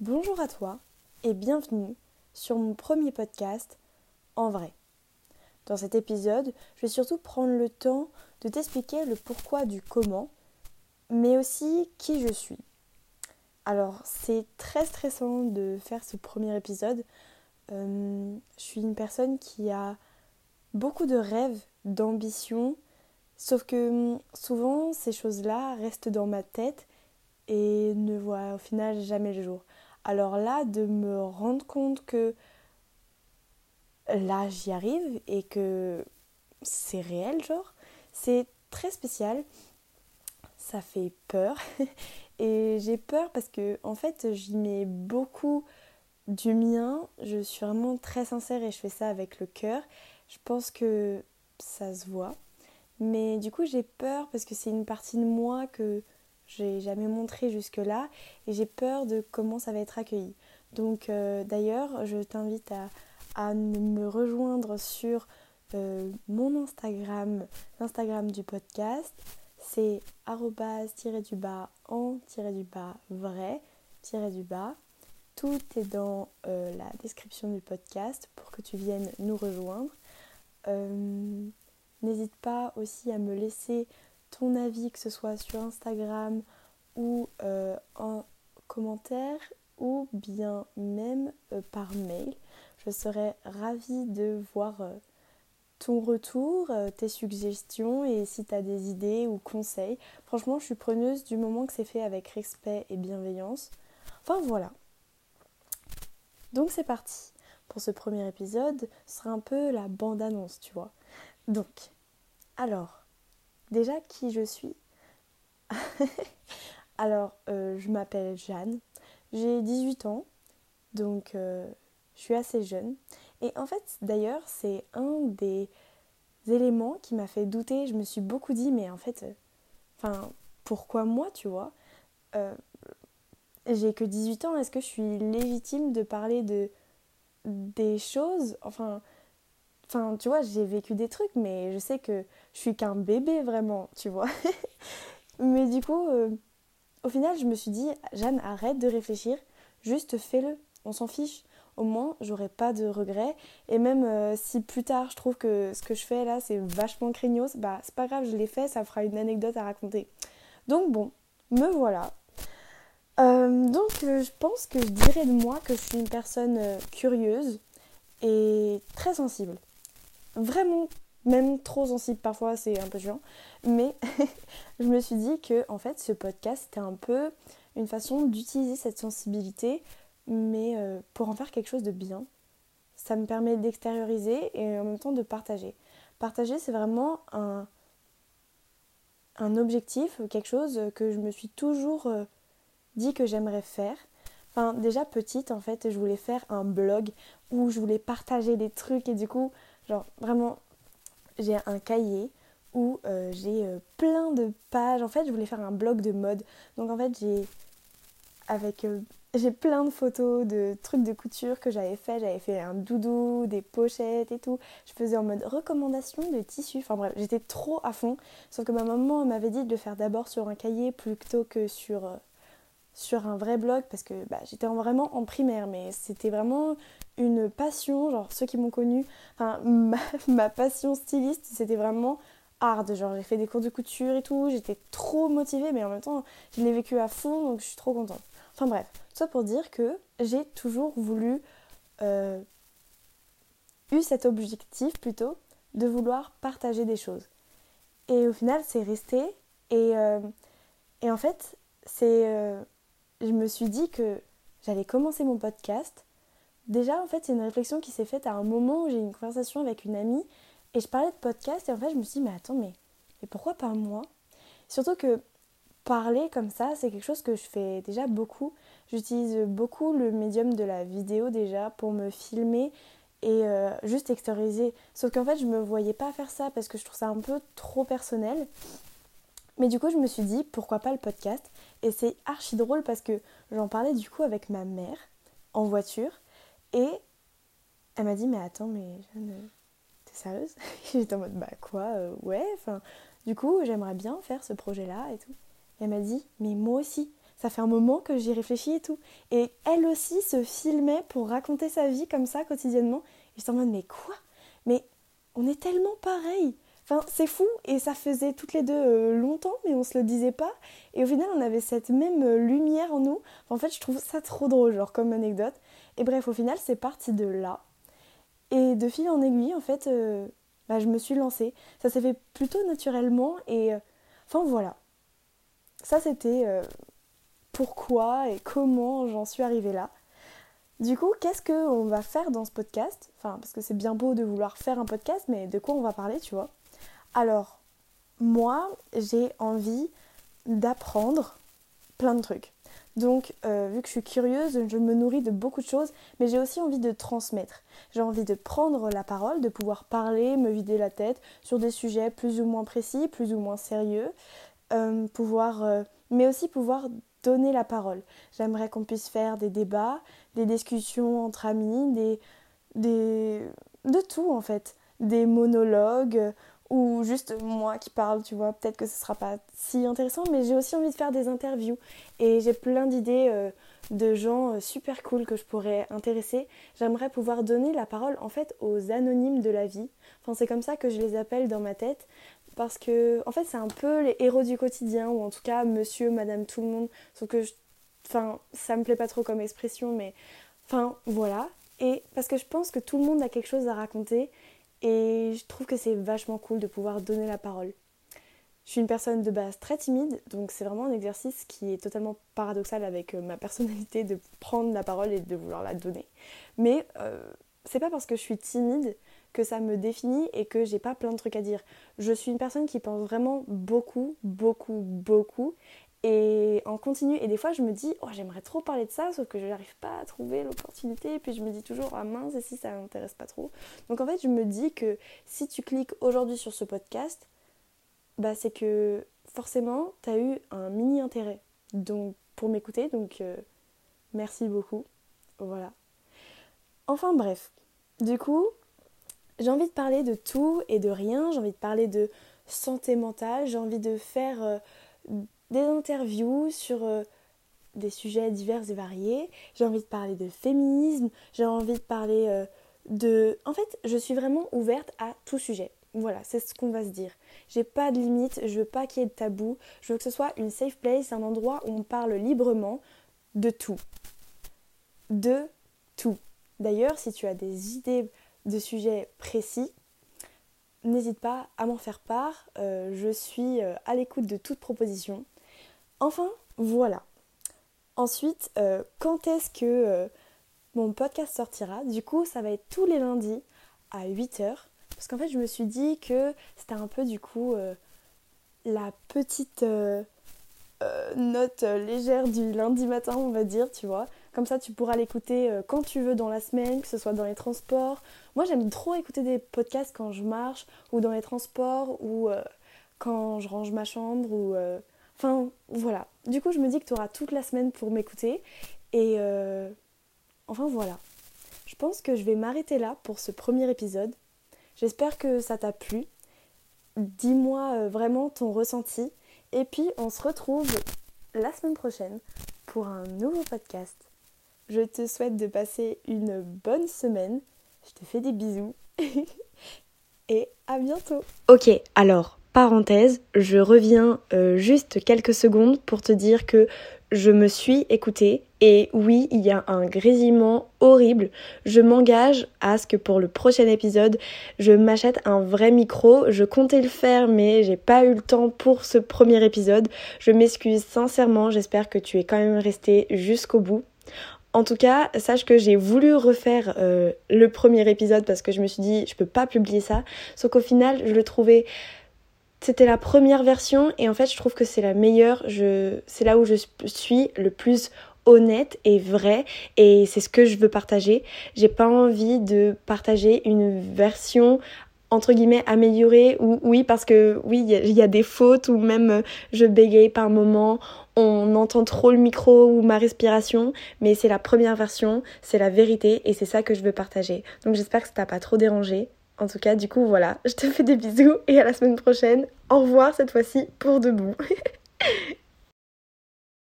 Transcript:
Bonjour à toi et bienvenue sur mon premier podcast En vrai. Dans cet épisode, je vais surtout prendre le temps de t'expliquer le pourquoi du comment, mais aussi qui je suis. Alors, c'est très stressant de faire ce premier épisode. Euh, je suis une personne qui a beaucoup de rêves, d'ambitions, sauf que hum, souvent ces choses-là restent dans ma tête et ne voient au final jamais le jour. Alors là, de me rendre compte que là j'y arrive et que c'est réel, genre, c'est très spécial. Ça fait peur. et j'ai peur parce que en fait j'y mets beaucoup du mien. Je suis vraiment très sincère et je fais ça avec le cœur. Je pense que ça se voit. Mais du coup j'ai peur parce que c'est une partie de moi que j'ai jamais montré jusque-là et j'ai peur de comment ça va être accueilli. Donc euh, d'ailleurs, je t'invite à, à, me rejoindre sur euh, mon Instagram, l'Instagram du podcast. C'est du bas en du bas vrai du bas. Tout est dans euh, la description du podcast pour que tu viennes nous rejoindre. N'hésite pas aussi à me laisser ton avis, que ce soit sur Instagram ou euh, en commentaire ou bien même euh, par mail. Je serais ravie de voir euh, ton retour, tes suggestions et si tu as des idées ou conseils. Franchement, je suis preneuse du moment que c'est fait avec respect et bienveillance. Enfin voilà. Donc c'est parti. Pour ce premier épisode, ce sera un peu la bande-annonce, tu vois. Donc, alors, Déjà, qui je suis? Alors, euh, je m'appelle Jeanne, j'ai 18 ans, donc euh, je suis assez jeune. Et en fait, d'ailleurs, c'est un des éléments qui m'a fait douter. Je me suis beaucoup dit, mais en fait, euh, enfin, pourquoi moi, tu vois? J'ai que 18 ans, est-ce que je suis légitime de parler de des choses? Enfin, Enfin, tu vois, j'ai vécu des trucs, mais je sais que je suis qu'un bébé vraiment, tu vois. mais du coup, euh, au final, je me suis dit, Jeanne, arrête de réfléchir, juste fais-le, on s'en fiche. Au moins, j'aurai pas de regrets. Et même euh, si plus tard je trouve que ce que je fais là, c'est vachement craignos, bah c'est pas grave, je l'ai fait, ça fera une anecdote à raconter. Donc bon, me voilà. Euh, donc je pense que je dirais de moi que je suis une personne curieuse et très sensible vraiment même trop sensible parfois, c'est un peu chiant. Mais je me suis dit que en fait ce podcast c'était un peu une façon d'utiliser cette sensibilité, mais euh, pour en faire quelque chose de bien. Ça me permet d'extérioriser et en même temps de partager. Partager c'est vraiment un, un objectif, quelque chose que je me suis toujours euh, dit que j'aimerais faire. Enfin déjà petite en fait je voulais faire un blog où je voulais partager des trucs et du coup Genre vraiment, j'ai un cahier où euh, j'ai euh, plein de pages. En fait, je voulais faire un blog de mode. Donc en fait, j'ai avec euh, j'ai plein de photos de trucs de couture que j'avais fait. J'avais fait un doudou, des pochettes et tout. Je faisais en mode recommandation de tissus. Enfin bref, j'étais trop à fond. Sauf que ma maman m'avait dit de le faire d'abord sur un cahier plutôt que sur sur un vrai blog parce que bah, j'étais vraiment en primaire mais c'était vraiment une passion genre ceux qui m'ont connue enfin ma, passion styliste c'était vraiment hard genre j'ai fait des cours de couture et tout j'étais trop motivée mais en même temps je l'ai vécu à fond donc je suis trop contente. Enfin bref ça pour dire que j'ai toujours voulu euh, eu cet objectif plutôt de vouloir partager des choses. Et au final c'est resté et, euh, en fait c'est euh, je me suis dit que j'allais commencer mon podcast. Déjà, en fait, c'est une réflexion qui s'est faite à un moment où j'ai eu une conversation avec une amie et je parlais de podcast et en fait, je me suis dit, mais attends, mais, mais pourquoi pas moi? Surtout que parler comme ça, c'est quelque chose que je fais déjà beaucoup. J'utilise beaucoup le médium de la vidéo déjà pour me filmer et euh, juste extérioriser. Sauf qu'en fait, je me voyais pas faire ça parce que je trouve ça un peu trop personnel. Mais du coup, je me suis dit, pourquoi pas le podcast? Et c'est archi drôle parce que j'en parlais du coup avec ma mère en voiture. Et elle m'a dit, mais attends, mais Jeanne, t'es sérieuse? J'étais en mode, bah quoi, euh, ouais. Enfin, du coup, j'aimerais bien faire ce projet-là et tout. Et elle m'a dit, mais moi aussi. ça fait un moment que j'y réfléchis et tout. Et elle aussi se filmait pour raconter sa vie comme ça quotidiennement. Et j'étais en mode, mais quoi? Mais on est tellement pareil. Enfin, c'est fou. Et ça faisait toutes les deux euh, longtemps, mais on se le disait pas. Et au final, on avait cette même euh, lumière en nous. en fait, je trouve ça trop drôle, genre comme anecdote. Et bref, au final, c'est parti de là. Et de fil en aiguille, en fait, euh, bah, je me suis lancée. Ça s'est fait plutôt naturellement. Et enfin, voilà. Ça, c'était pourquoi et comment j'en suis arrivée là. Du coup, qu'est-ce qu'on va faire dans ce podcast? Enfin, parce que c'est bien beau de vouloir faire un podcast, mais de quoi on va parler, tu vois? Alors, moi, j'ai envie d'apprendre plein de trucs. Donc, euh, vu que je suis curieuse, je me nourris de beaucoup de choses, mais j'ai aussi envie de transmettre. J'ai envie de prendre la parole, de pouvoir parler, me vider la tête sur des sujets plus ou moins précis, plus ou moins sérieux, euh, pouvoir, euh, mais aussi pouvoir donner la parole. J'aimerais qu'on puisse faire des débats, des discussions entre amis, des, des, de tout en fait, des monologues ou juste moi qui parle, tu vois. Peut-être que ce sera pas si intéressant, mais j'ai aussi envie de faire des interviews et j'ai plein d'idées euh, de gens euh, super cool que je pourrais intéresser. J'aimerais pouvoir donner la parole en fait aux anonymes de la vie. Enfin, c'est comme ça que je les appelle dans ma tête parce que en fait c'est un peu les héros du quotidien ou en tout cas monsieur madame tout le monde sauf que enfin ça me plaît pas trop comme expression mais enfin voilà et parce que je pense que tout le monde a quelque chose à raconter et je trouve que c'est vachement cool de pouvoir donner la parole je suis une personne de base très timide, donc c'est vraiment un exercice qui est totalement paradoxal avec euh, ma personnalité de prendre la parole et de vouloir la donner. Mais euh, c'est pas parce que je suis timide que ça me définit et que j'ai pas plein de trucs à dire. Je suis une personne qui pense vraiment beaucoup, beaucoup, beaucoup et en continu. Et des fois, je me dis, oh, j'aimerais trop parler de ça, sauf que je n'arrive pas à trouver l'opportunité. Et puis je me dis toujours, ah mince, et si ça m'intéresse pas trop. Donc en fait, je me dis que si tu cliques aujourd'hui sur ce podcast, bah c'est que forcément, tu as eu un mini intérêt donc, pour m'écouter. Donc euh, merci beaucoup. Voilà. Enfin bref. Du coup, j'ai envie de parler de tout et de rien, j'ai envie de parler de santé mentale, j'ai envie de faire euh, des interviews sur euh, des sujets divers et variés, j'ai envie de parler de féminisme, j'ai envie de parler euh, de... En fait, je suis vraiment ouverte à tout sujet. Voilà, c'est ce qu'on va se dire. J'ai pas de limite, je veux pas qu'il y ait de tabou, je veux que ce soit une safe place, un endroit où on parle librement de tout. De tout. D'ailleurs, si tu as des idées de sujets précis, n'hésite pas à m'en faire part. Euh, je suis à l'écoute de toute proposition. Enfin, voilà. Ensuite, euh, quand est-ce que mon podcast sortira? Du coup, ça va être tous les lundis à 8h. Parce qu'en fait, je me suis dit que c'était un peu du coup la petite note légère du lundi matin, on va dire, tu vois. Comme ça, tu pourras l'écouter euh, quand tu veux dans la semaine, que ce soit dans les transports. Moi, j'aime trop écouter des podcasts quand je marche, ou dans les transports, ou euh, quand je range ma chambre, ou... Euh, enfin, voilà. Du coup, je me dis que tu auras toute la semaine pour m'écouter. Et... Enfin, voilà. Je pense que je vais m'arrêter là pour ce premier épisode. J'espère que ça t'a plu. Dis-moi vraiment ton ressenti. Et puis, on se retrouve la semaine prochaine pour un nouveau podcast. Je te souhaite de passer une bonne semaine. Je te fais des bisous. Et à bientôt. Ok, alors, parenthèse, je reviens euh, juste quelques secondes pour te dire que je me suis écoutée et oui, il y a un grésillement horrible. Je m'engage à ce que pour le prochain épisode, je m'achète un vrai micro. Je comptais le faire, mais j'ai pas eu le temps pour ce premier épisode. Je m'excuse sincèrement. J'espère que tu es quand même resté jusqu'au bout. En tout cas, sache que j'ai voulu refaire euh, le premier épisode parce que je me suis dit je peux pas publier ça. Sauf qu'au final, je le trouvais c'était la première version et en fait, je trouve que c'est la meilleure. C'est là où je suis le plus honnête et vrai et c'est ce que je veux partager. J'ai pas envie de partager une version entre guillemets améliorée ou oui parce que oui il y, a des fautes ou même euh, je bégaye par moment on entend trop le micro ou ma respiration, mais c'est la première version, c'est la vérité et c'est ça que je veux partager. Donc j'espère que ça t'a pas trop dérangé. En tout cas, du coup, voilà, je te fais des bisous et à la semaine prochaine. Au revoir cette fois-ci pour debout.